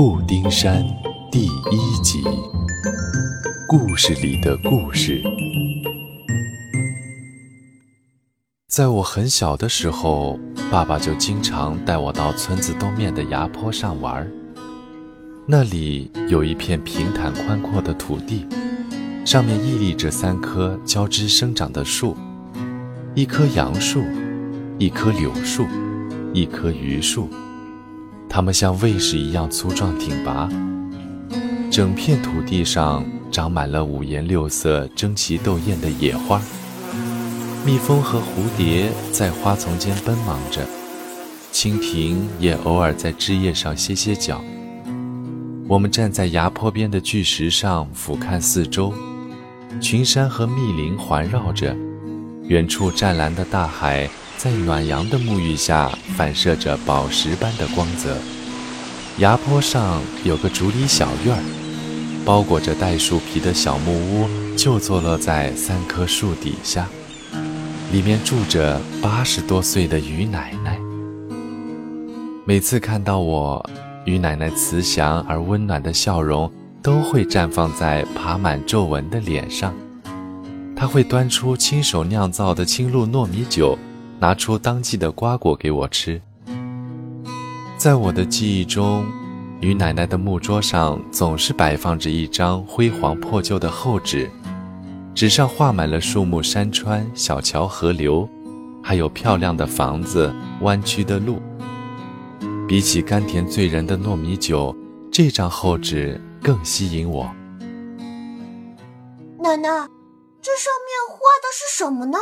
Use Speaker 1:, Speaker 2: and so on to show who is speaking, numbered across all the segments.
Speaker 1: 布丁山第一集，故事里的故事。在我很小的时候，爸爸就经常带我到村子东面的崖坡上玩。那里有一片平坦宽阔的土地，上面屹立着三棵交织生长的树：一棵杨树，一棵柳树，一棵榆树。它们像卫士一样粗壮挺拔，整片土地上长满了五颜六色、争奇斗艳的野花。蜜蜂和蝴蝶在花丛间奔忙着，蜻蜓也偶尔在枝叶上歇歇脚。我们站在崖坡边的巨石上俯瞰四周，群山和密林环绕着，远处湛蓝的大海。在暖阳的沐浴下，反射着宝石般的光泽。崖坡上有个竹篱小院儿，包裹着袋树皮的小木屋就坐落在三棵树底下，里面住着八十多岁的于奶奶。每次看到我，于奶奶慈祥而温暖的笑容都会绽放在爬满皱纹的脸上。她会端出亲手酿造的青露糯米酒。拿出当季的瓜果给我吃。在我的记忆中，于奶奶的木桌上总是摆放着一张灰黄破旧的厚纸，纸上画满了树木、山川、小桥、河流，还有漂亮的房子、弯曲的路。比起甘甜醉人的糯米酒，这张厚纸更吸引我。
Speaker 2: 奶奶，这上面画的是什么呢？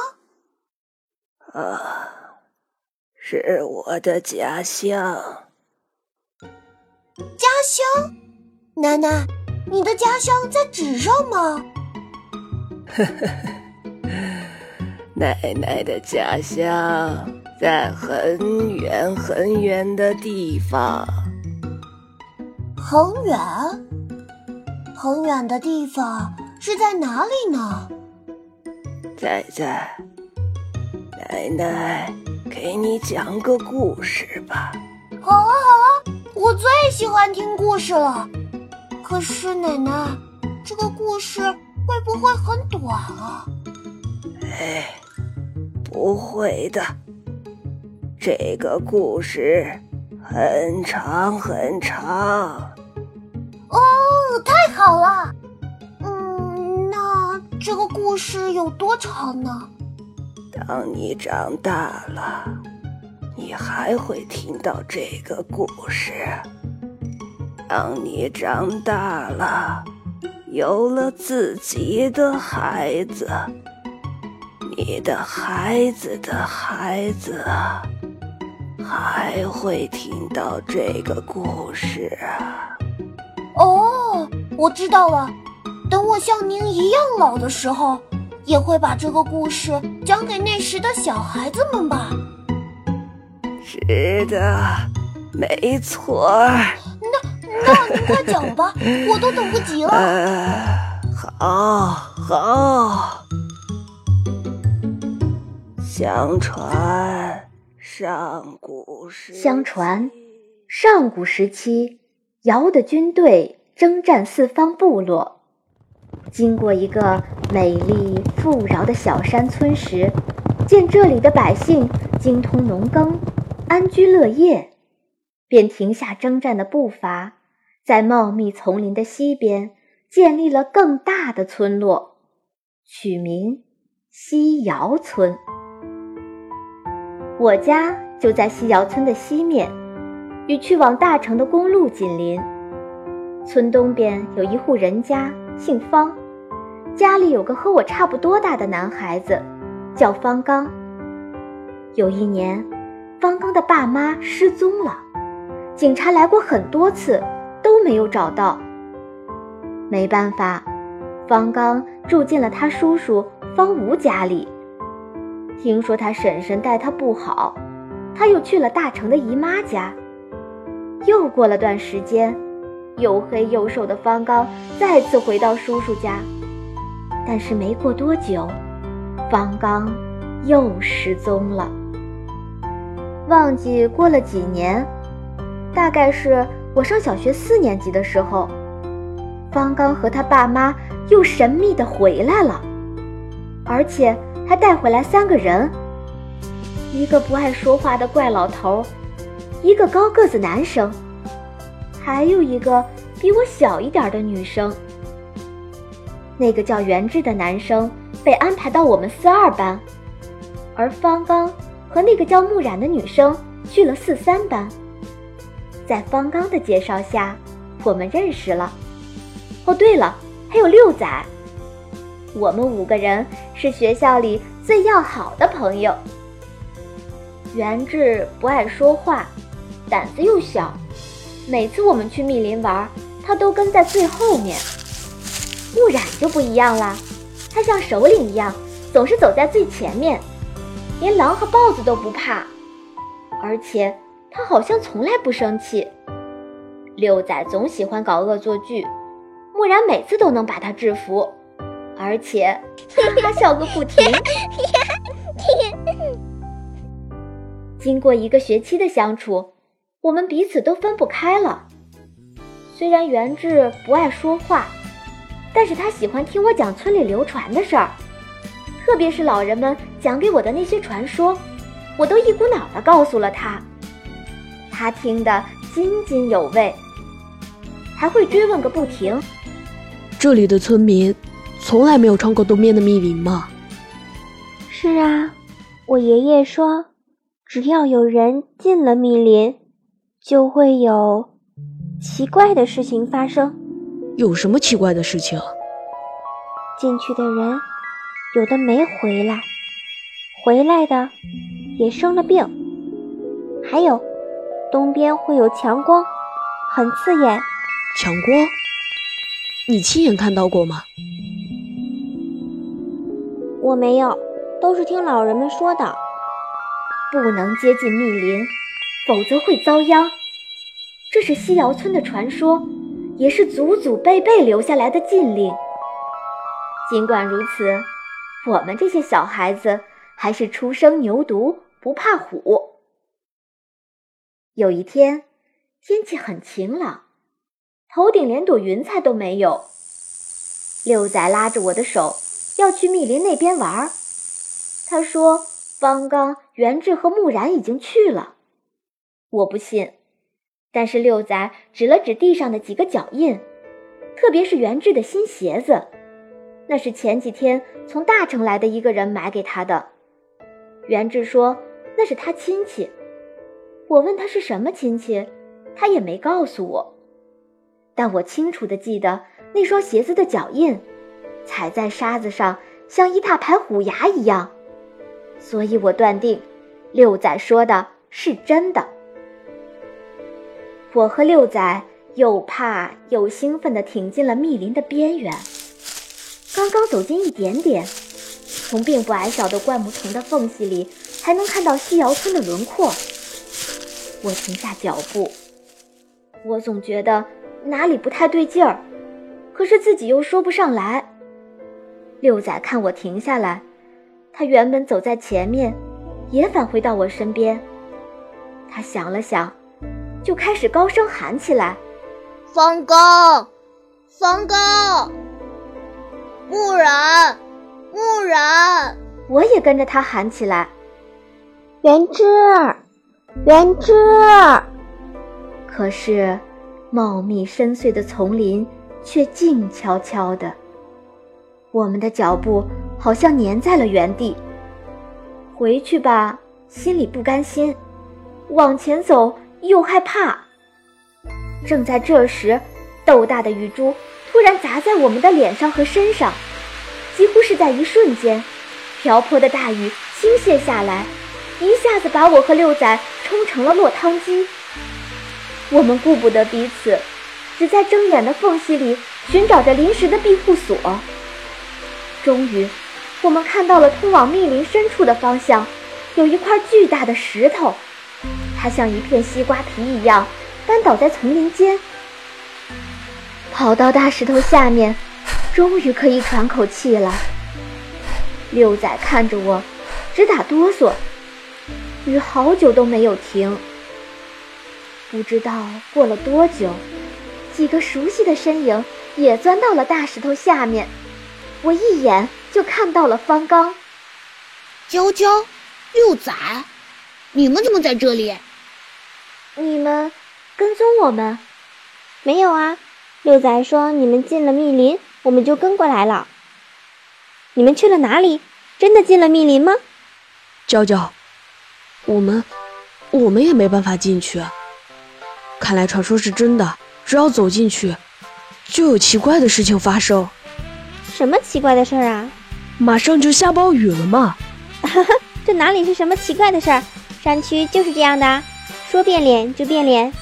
Speaker 3: 啊，是我的家乡。
Speaker 2: 家乡，奶奶，你的家乡在纸上吗？
Speaker 3: 呵呵呵，奶奶的家乡在很远很远的地方。
Speaker 2: 很远，很远的地方是在哪里呢？
Speaker 3: 在在。奶奶，给你讲个故事吧。
Speaker 2: 好啊，好啊，我最喜欢听故事了。可是奶奶，这个故事会不会很短啊？
Speaker 3: 哎，不会的。这个故事很长很长。
Speaker 2: 哦，太好了。嗯，那这个故事有多长呢？
Speaker 3: 当你长大了，你还会听到这个故事。当你长大了，有了自己的孩子，你的孩子的孩子还会听到这个故事。
Speaker 2: 哦，我知道了。等我像您一样老的时候。也会把这个故事讲给那时的小孩子们吧。
Speaker 3: 是的，没错。
Speaker 2: 那那您快讲吧，我都等不及了。
Speaker 3: 好，好。相传上古时，
Speaker 4: 相传上古时期，尧的军队征战四方部落。经过一个美丽富饶的小山村时，见这里的百姓精通农耕，安居乐业，便停下征战的步伐，在茂密丛林的西边建立了更大的村落，取名西窑村。我家就在西窑村的西面，与去往大城的公路紧邻。村东边有一户人家。姓方，家里有个和我差不多大的男孩子，叫方刚。有一年，方刚的爸妈失踪了，警察来过很多次，都没有找到。没办法，方刚住进了他叔叔方吴家里。听说他婶婶待他不好，他又去了大成的姨妈家。又过了段时间。又黑又瘦的方刚再次回到叔叔家，但是没过多久，方刚又失踪了。忘记过了几年，大概是我上小学四年级的时候，方刚和他爸妈又神秘的回来了，而且还带回来三个人：一个不爱说话的怪老头，一个高个子男生，还有一个比我小一点的女生。那个叫袁志的男生被安排到我们四二班，而方刚和那个叫木染的女生去了四三班。在方刚的介绍下，我们认识了。哦，对了，还有六仔。我们五个人是学校里最要好的朋友。袁志不爱说话，胆子又小，每次我们去密林玩，他都跟在最后面。木染就不一样了，他像首领一样，总是走在最前面，连狼和豹子都不怕，而且。他好像从来不生气。六仔总喜欢搞恶作剧，木然每次都能把他制服，而且哈哈笑个不停。经过一个学期的相处，我们彼此都分不开了。虽然元志不爱说话，但是他喜欢听我讲村里流传的事儿，特别是老人们讲给我的那些传说，我都一股脑的告诉了他。他听得津津有味，还会追问个不停。
Speaker 5: 这里的村民从来没有穿过东边的密林吗？
Speaker 6: 是啊，我爷爷说，只要有人进了密林，就会有奇怪的事情发生。
Speaker 5: 有什么奇怪的事情？
Speaker 6: 进去的人有的没回来，回来的也生了病，还有。东边会有强光，很刺眼。
Speaker 5: 强光？你亲眼看到过吗？
Speaker 6: 我没有，都是听老人们说的。
Speaker 4: 不能接近密林，否则会遭殃。这是西瑶村的传说，也是祖祖辈辈留下来的禁令。尽管如此，我们这些小孩子还是初生牛犊不怕虎。有一天，天气很晴朗，头顶连朵云彩都没有。六仔拉着我的手要去密林那边玩儿。他说：“方刚、元志和木然已经去了。”我不信，但是六仔指了指地上的几个脚印，特别是元志的新鞋子，那是前几天从大城来的一个人买给他的。元志说那是他亲戚。我问他是什么亲戚，他也没告诉我，但我清楚的记得那双鞋子的脚印，踩在沙子上像一大排虎牙一样，所以我断定六仔说的是真的。我和六仔又怕又兴奋地挺进了密林的边缘，刚刚走近一点点，从并不矮小的灌木丛的缝隙里，还能看到西窑村的轮廓。我停下脚步，我总觉得哪里不太对劲儿，可是自己又说不上来。六仔看我停下来，他原本走在前面，也返回到我身边。他想了想，就开始高声喊起来：“
Speaker 2: 方刚，方刚，木然，木然！”
Speaker 4: 我也跟着他喊起来：“
Speaker 6: 元志。”元志，
Speaker 4: 可是茂密深邃的丛林却静悄悄的，我们的脚步好像粘在了原地。回去吧，心里不甘心；往前走，又害怕。正在这时，豆大的雨珠突然砸在我们的脸上和身上，几乎是在一瞬间，瓢泼的大雨倾泻下来，一下子把我和六仔。冲成了落汤鸡。我们顾不得彼此，只在睁眼的缝隙里寻找着临时的庇护所。终于，我们看到了通往密林深处的方向，有一块巨大的石头，它像一片西瓜皮一样翻倒在丛林间。跑到大石头下面，终于可以喘口气了。六仔看着我，直打哆嗦。雨好久都没有停。不知道过了多久，几个熟悉的身影也钻到了大石头下面。我一眼就看到了方刚、
Speaker 2: 娇娇、六仔，你们怎么在这里？
Speaker 4: 你们跟踪我们？
Speaker 6: 没有啊，六仔说你们进了密林，我们就跟过来了。你们去了哪里？真的进了密林吗？
Speaker 5: 娇娇，我们，我们也没办法进去。看来传说是真的，只要走进去，就有奇怪的事情发生。
Speaker 6: 什么奇怪的事儿啊？
Speaker 5: 马上就下暴雨了嘛！
Speaker 6: 哈哈，这哪里是什么奇怪的事儿？山区就是这样的，说变脸就变脸。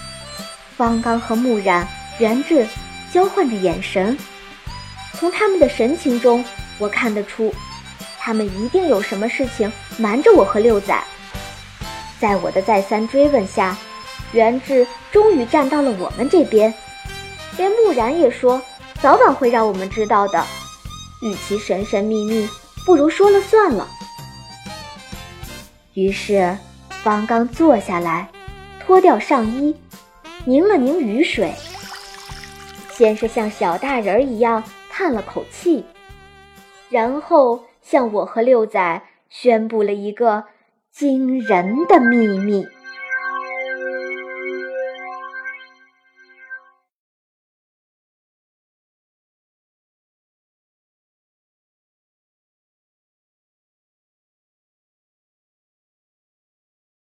Speaker 4: 方刚和木染、元志交换着眼神，从他们的神情中，我看得出，他们一定有什么事情瞒着我和六仔。在我的再三追问下，元志终于站到了我们这边，连木然也说，早晚会让我们知道的。与其神神秘秘，不如说了算了。于是，方刚坐下来，脱掉上衣，拧了拧雨水，先是像小大人一样叹了口气，然后向我和六仔宣布了一个惊人的秘密。